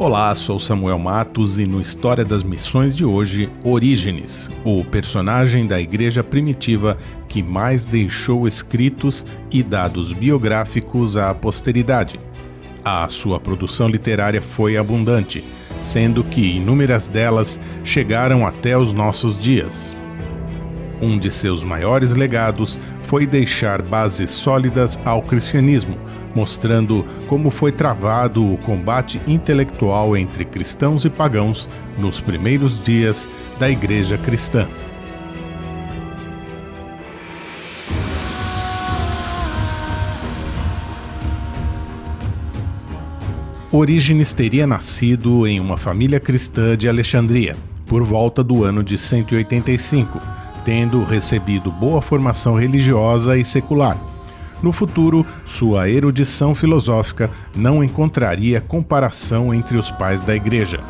Olá, sou Samuel Matos e no História das Missões de hoje, Orígenes, o personagem da igreja primitiva que mais deixou escritos e dados biográficos à posteridade. A sua produção literária foi abundante, sendo que inúmeras delas chegaram até os nossos dias. Um de seus maiores legados foi deixar bases sólidas ao cristianismo mostrando como foi travado o combate intelectual entre cristãos e pagãos nos primeiros dias da Igreja cristã. Orígenes teria nascido em uma família cristã de Alexandria, por volta do ano de 185, tendo recebido boa formação religiosa e secular no futuro, sua erudição filosófica não encontraria comparação entre os pais da Igreja.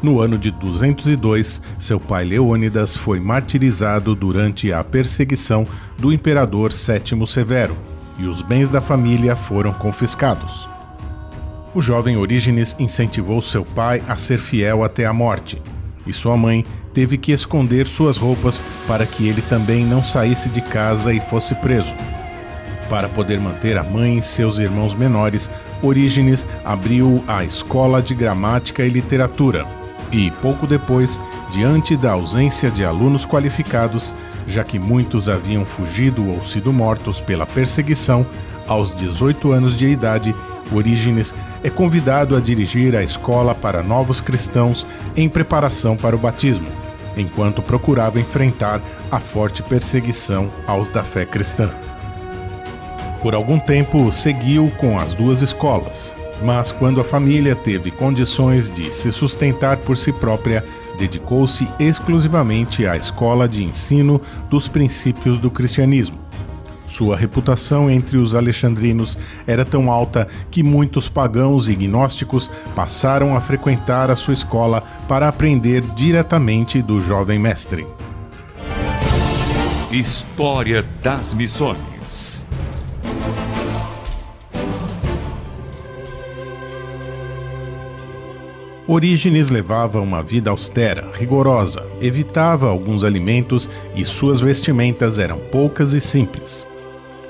No ano de 202, seu pai Leônidas foi martirizado durante a perseguição do imperador Sétimo Severo, e os bens da família foram confiscados. O jovem Orígenes incentivou seu pai a ser fiel até a morte, e sua mãe teve que esconder suas roupas para que ele também não saísse de casa e fosse preso. Para poder manter a mãe e seus irmãos menores, Orígenes abriu a Escola de Gramática e Literatura. E, pouco depois, diante da ausência de alunos qualificados, já que muitos haviam fugido ou sido mortos pela perseguição, aos 18 anos de idade, Orígenes é convidado a dirigir a escola para novos cristãos em preparação para o batismo, enquanto procurava enfrentar a forte perseguição aos da fé cristã. Por algum tempo seguiu com as duas escolas, mas quando a família teve condições de se sustentar por si própria, dedicou-se exclusivamente à escola de ensino dos princípios do cristianismo. Sua reputação entre os alexandrinos era tão alta que muitos pagãos e gnósticos passaram a frequentar a sua escola para aprender diretamente do jovem mestre. História das Missões Orígenes levava uma vida austera, rigorosa, evitava alguns alimentos e suas vestimentas eram poucas e simples.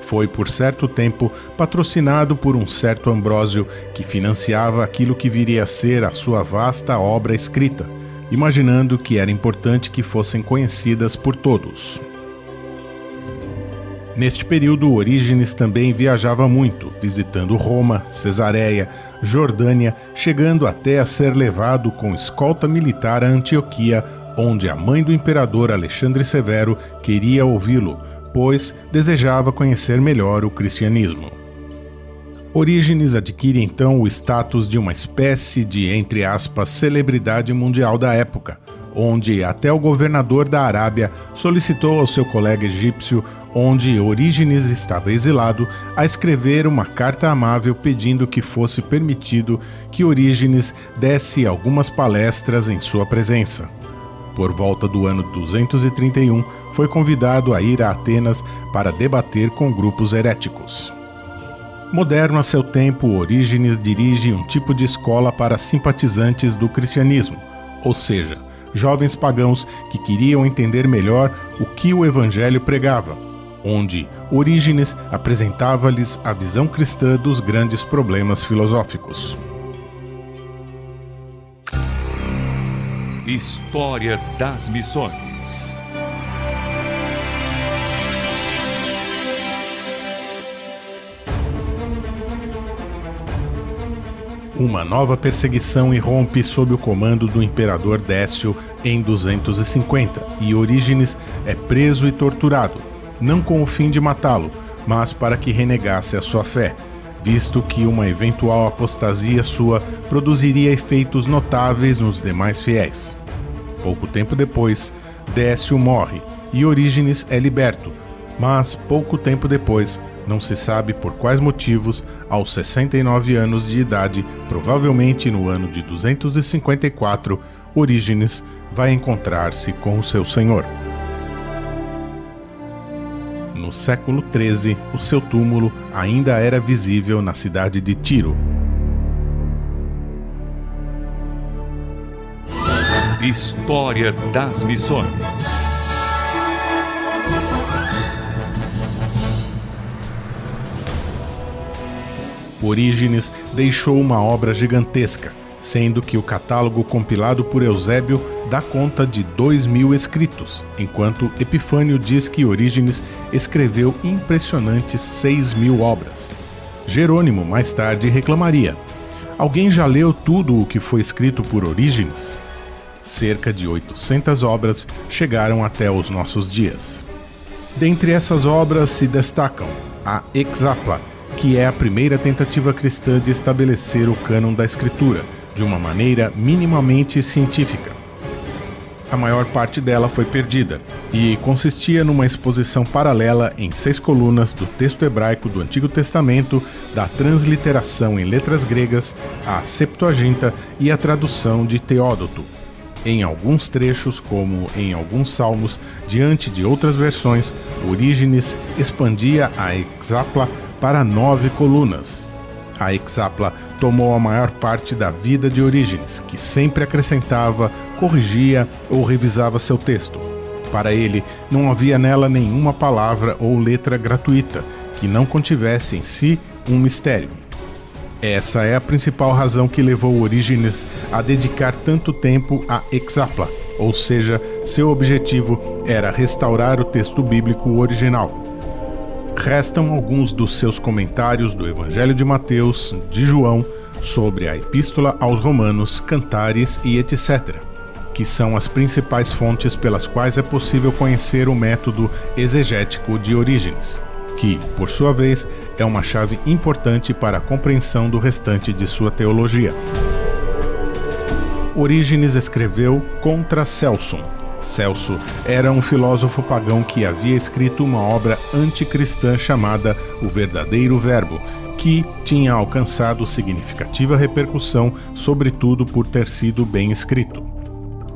Foi por certo tempo patrocinado por um certo Ambrósio que financiava aquilo que viria a ser a sua vasta obra escrita, imaginando que era importante que fossem conhecidas por todos. Neste período, Orígenes também viajava muito, visitando Roma, Cesareia, Jordânia, chegando até a ser levado com escolta militar a Antioquia, onde a mãe do imperador Alexandre Severo queria ouvi-lo, pois desejava conhecer melhor o cristianismo. Orígenes adquire então o status de uma espécie de, entre aspas, celebridade mundial da época, onde até o governador da Arábia solicitou ao seu colega egípcio, onde Orígenes estava exilado, a escrever uma carta amável pedindo que fosse permitido que Orígenes desse algumas palestras em sua presença. Por volta do ano 231, foi convidado a ir a Atenas para debater com grupos heréticos. Moderno a seu tempo, Orígenes dirige um tipo de escola para simpatizantes do cristianismo, ou seja, jovens pagãos que queriam entender melhor o que o Evangelho pregava, onde Orígenes apresentava-lhes a visão cristã dos grandes problemas filosóficos. História das Missões. Uma nova perseguição irrompe sob o comando do imperador Décio em 250 e Orígenes é preso e torturado, não com o fim de matá-lo, mas para que renegasse a sua fé, visto que uma eventual apostasia sua produziria efeitos notáveis nos demais fiéis. Pouco tempo depois, Décio morre e Orígenes é liberto, mas pouco tempo depois, Não se sabe por quais motivos, aos 69 anos de idade, provavelmente no ano de 254, Orígenes vai encontrar-se com o seu senhor. No século XIII, o seu túmulo ainda era visível na cidade de Tiro. História das Missões Orígenes deixou uma obra gigantesca, sendo que o catálogo compilado por Eusébio dá conta de dois mil escritos, enquanto Epifânio diz que Orígenes escreveu impressionantes seis mil obras. Jerônimo mais tarde reclamaria: Alguém já leu tudo o que foi escrito por Orígenes? Cerca de 800 obras chegaram até os nossos dias. Dentre essas obras se destacam a Exapla, que é a primeira tentativa cristã de estabelecer o cânon da escritura de uma maneira minimamente científica. A maior parte dela foi perdida e consistia numa exposição paralela em seis colunas do texto hebraico do Antigo Testamento, da transliteração em letras gregas, a Septuaginta e a tradução de Teódoto. Em alguns trechos, como em alguns salmos, diante de outras versões, Orígenes expandia a Exapla para nove colunas. A Exapla tomou a maior parte da vida de Orígenes, que sempre acrescentava, corrigia ou revisava seu texto. Para ele, não havia nela nenhuma palavra ou letra gratuita que não contivesse em si um mistério. Essa é a principal razão que levou Orígenes a dedicar tanto tempo a Exapla, ou seja, seu objetivo era restaurar o texto bíblico original restam alguns dos seus comentários do Evangelho de Mateus, de João, sobre a Epístola aos Romanos, Cantares e etc., que são as principais fontes pelas quais é possível conhecer o método exegético de Orígenes, que, por sua vez, é uma chave importante para a compreensão do restante de sua teologia. Orígenes escreveu contra Celso, Celso era um filósofo pagão que havia escrito uma obra anticristã chamada O Verdadeiro Verbo, que tinha alcançado significativa repercussão, sobretudo por ter sido bem escrito.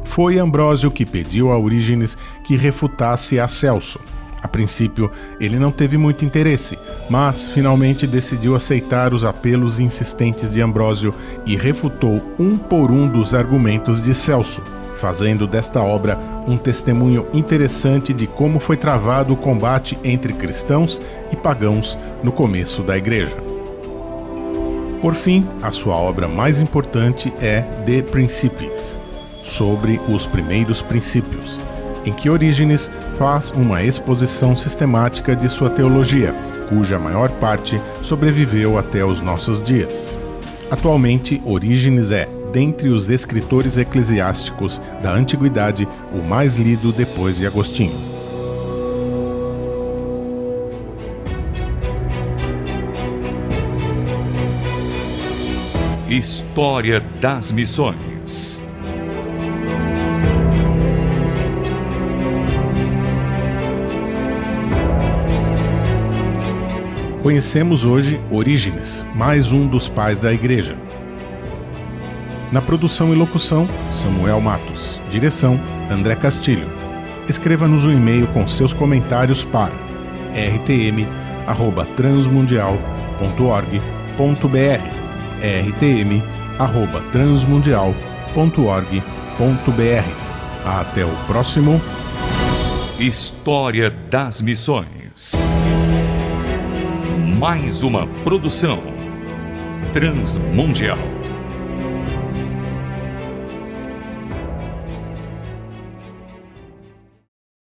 Foi Ambrósio que pediu a Orígenes que refutasse a Celso. A princípio, ele não teve muito interesse, mas finalmente decidiu aceitar os apelos insistentes de Ambrósio e refutou um por um dos argumentos de Celso fazendo desta obra um testemunho interessante de como foi travado o combate entre cristãos e pagãos no começo da Igreja. Por fim, a sua obra mais importante é De Principiis, sobre os primeiros princípios, em que Orígenes faz uma exposição sistemática de sua teologia, cuja maior parte sobreviveu até os nossos dias. Atualmente, Orígenes é dentre os escritores eclesiásticos da antiguidade, o mais lido depois de Agostinho. História das Missões Conhecemos hoje Orígenes, mais um dos pais da Igreja. Na produção e locução, Samuel Matos. Direção, André Castilho. Escreva-nos um e-mail com seus comentários para rtm@transmundial.org.br. rtm@transmundial.org.br. Até o próximo História das Missões. Mais uma produção transmundial.